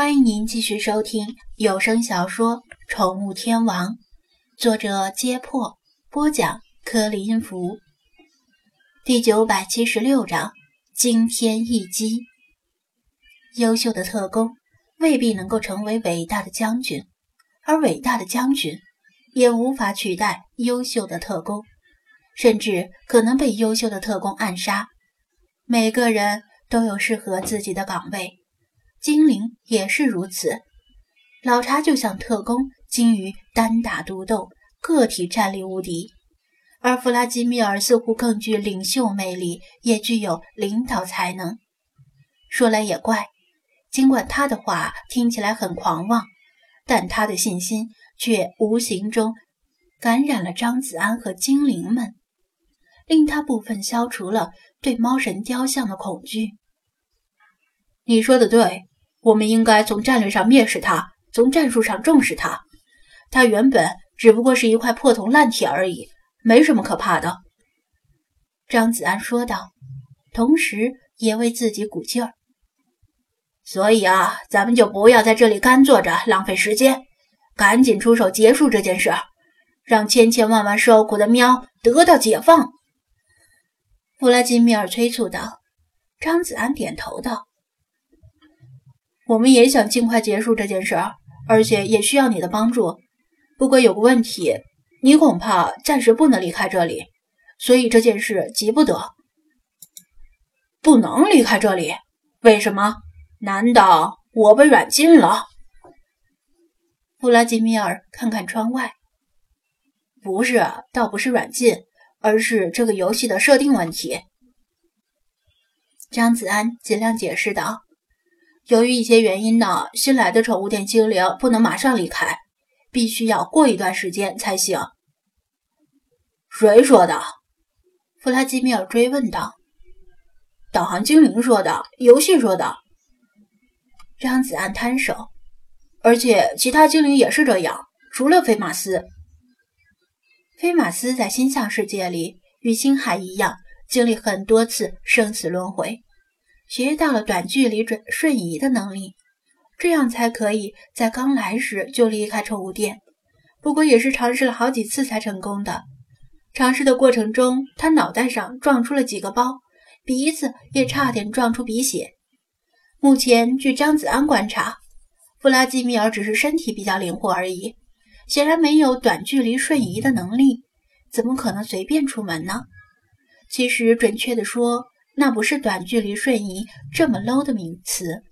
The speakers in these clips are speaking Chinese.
欢迎您继续收听有声小说《宠物天王》，作者：揭破，播讲：柯林福。第九百七十六章：惊天一击。优秀的特工未必能够成为伟大的将军，而伟大的将军也无法取代优秀的特工，甚至可能被优秀的特工暗杀。每个人都有适合自己的岗位。精灵也是如此，老查就像特工，精于单打独斗，个体战力无敌；而弗拉基米尔似乎更具领袖魅力，也具有领导才能。说来也怪，尽管他的话听起来很狂妄，但他的信心却无形中感染了张子安和精灵们，令他部分消除了对猫神雕像的恐惧。你说的对。我们应该从战略上蔑视他，从战术上重视他。他原本只不过是一块破铜烂铁而已，没什么可怕的。”张子安说道，同时也为自己鼓劲儿。所以啊，咱们就不要在这里干坐着浪费时间，赶紧出手结束这件事，让千千万万受苦的喵得到解放。”弗拉基米尔催促道。张子安点头道。我们也想尽快结束这件事，而且也需要你的帮助。不过有个问题，你恐怕暂时不能离开这里，所以这件事急不得。不能离开这里？为什么？难道我被软禁了？弗拉基米尔看看窗外，不是，倒不是软禁，而是这个游戏的设定问题。张子安尽量解释道。由于一些原因呢，新来的宠物店精灵不能马上离开，必须要过一段时间才行。谁说的？弗拉基米尔追问道。导航精灵说的，游戏说的。张子安摊手。而且其他精灵也是这样，除了菲马斯。菲马斯在星象世界里与星海一样，经历很多次生死轮回。学到了短距离准瞬移的能力，这样才可以在刚来时就离开宠物店。不过也是尝试了好几次才成功的。尝试的过程中，他脑袋上撞出了几个包，鼻子也差点撞出鼻血。目前据张子安观察，弗拉基米尔只是身体比较灵活而已，显然没有短距离瞬移的能力，怎么可能随便出门呢？其实准确的说。那不是短距离瞬移这么 low 的名词，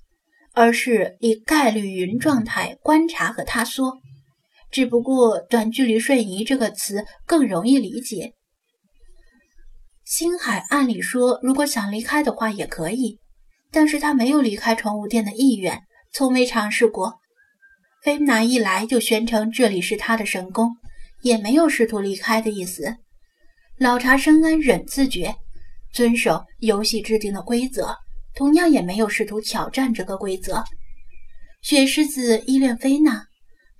而是以概率云状态观察和塌缩。只不过短距离瞬移这个词更容易理解。星海按理说，如果想离开的话也可以，但是他没有离开宠物店的意愿，从没尝试过。菲娜一来就宣称这里是他的神宫，也没有试图离开的意思。老茶深谙忍自觉。遵守游戏制定的规则，同样也没有试图挑战这个规则。雪狮子依恋菲娜，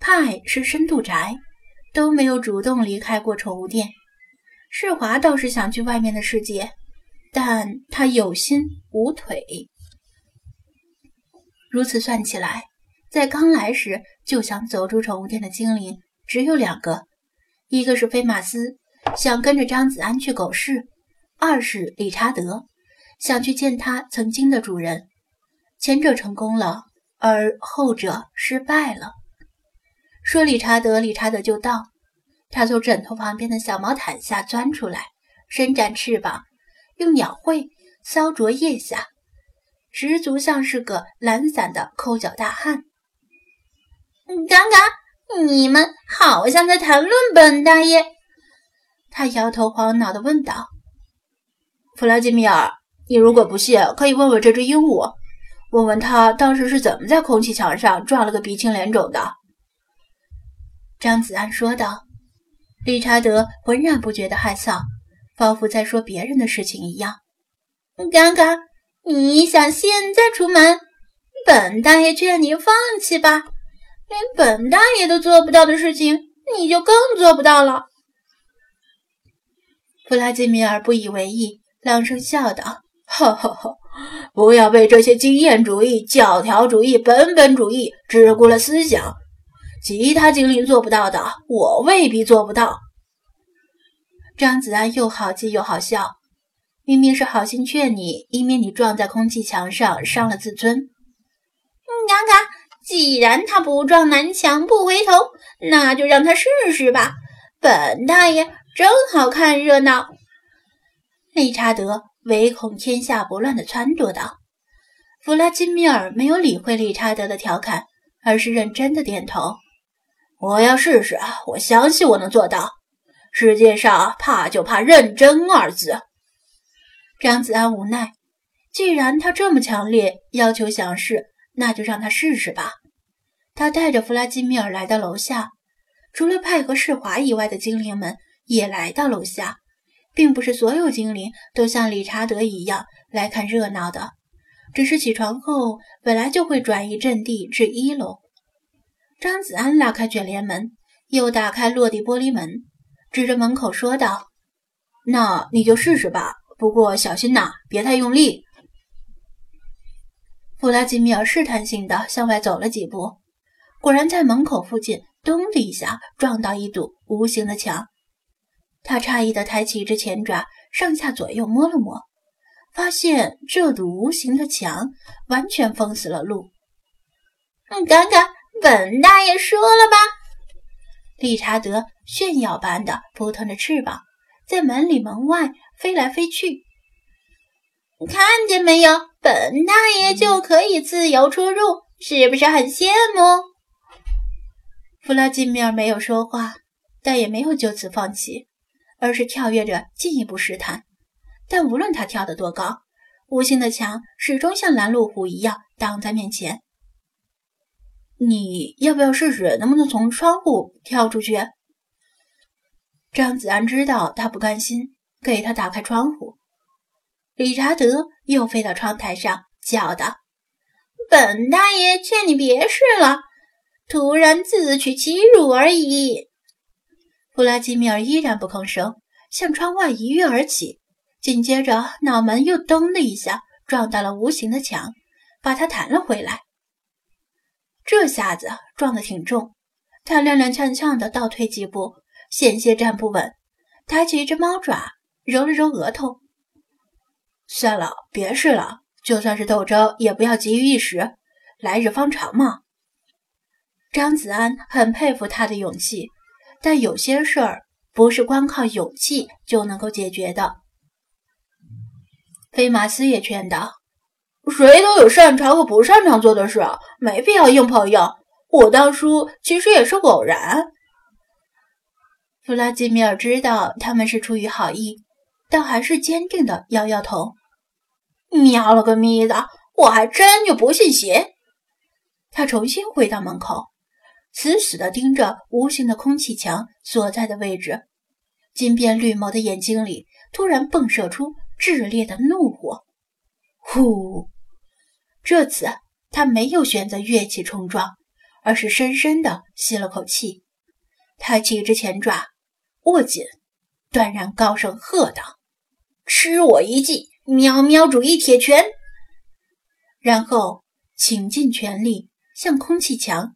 派是深度宅，都没有主动离开过宠物店。世华倒是想去外面的世界，但他有心无腿。如此算起来，在刚来时就想走出宠物店的精灵只有两个，一个是菲马斯，想跟着张子安去狗市。二是理查德想去见他曾经的主人，前者成功了，而后者失败了。说理查德，理查德就到。他从枕头旁边的小毛毯下钻出来，伸展翅膀，用鸟喙搔啄腋下，十足像是个懒散的抠脚大汉。刚刚你们好像在谈论本大爷。他摇头晃脑地问道。弗拉基米尔，你如果不信，可以问问这只鹦鹉，问问他当时是怎么在空气墙上撞了个鼻青脸肿的。”张子安说道。理查德浑然不觉得害臊，仿佛在说别人的事情一样。刚刚你想现在出门？本大爷劝你放弃吧，连本大爷都做不到的事情，你就更做不到了。弗拉基米尔不以为意。朗声笑道：“哈哈哈，不要被这些经验主义、教条主义、本本主义桎梏了思想。其他精灵做不到的，我未必做不到。张子安又好气又好笑，明明是好心劝你，以免你撞在空气墙上伤了自尊。嗯嘎嘎，既然他不撞南墙不回头，那就让他试试吧。本大爷正好看热闹。理查德唯恐天下不乱的撺掇道。弗拉基米尔没有理会理查德的调侃，而是认真的点头。我要试试，我相信我能做到。世界上怕就怕认真二字。张子安无奈，既然他这么强烈要求想试，那就让他试试吧。他带着弗拉基米尔来到楼下，除了派和世华以外的精灵们也来到楼下，并不是所有精灵都像理查德一样来看热闹的，只是起床后本来就会转移阵地至一楼。张子安拉开卷帘门，又打开落地玻璃门，指着门口说道：“那你就试试吧，不过小心呐，别太用力。”弗拉基米尔试探性的向外走了几步，果然在门口附近咚的一下撞到一堵无形的墙。他诧异的抬起一只前爪，上下左右摸了摸，发现这堵无形的墙完全封死了路。嗯，刚刚。本大爷说了吧！理查德炫耀般的扑腾着翅膀，在门里门外飞来飞去。看见没有？本大爷就可以自由出入，是不是很羡慕？弗拉基米尔没有说话，但也没有就此放弃，而是跳跃着进一步试探。但无论他跳得多高，无形的墙始终像拦路虎一样挡在面前。你要不要试试，能不能从窗户跳出去？张子安知道他不甘心，给他打开窗户。理查德又飞到窗台上，叫道：“本大爷劝你别试了，徒然自取其辱而已。”弗拉基米尔依然不吭声，向窗外一跃而起，紧接着脑门又咚的一下撞到了无形的墙，把他弹了回来。这下子撞得挺重，他踉踉跄跄地倒退几步，险些站不稳，抬起一只猫爪揉了揉额头。算了，别试了，就算是斗争，也不要急于一时，来日方长嘛。张子安很佩服他的勇气，但有些事儿不是光靠勇气就能够解决的。菲马斯也劝道。谁都有擅长和不擅长做的事，没必要硬碰硬。我当初其实也是偶然。弗拉基米尔知道他们是出于好意，但还是坚定的摇摇头。喵了个咪的，我还真就不信邪。他重新回到门口，死死地盯着无形的空气墙所在的位置。金边绿眸的眼睛里突然迸射出炽烈的怒火。呼！这次他没有选择跃起冲撞，而是深深地吸了口气，抬起一只前爪，握紧，断然高声喝道：“吃我一记喵喵主义铁拳！”然后倾尽全力向空气墙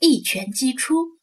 一拳击出。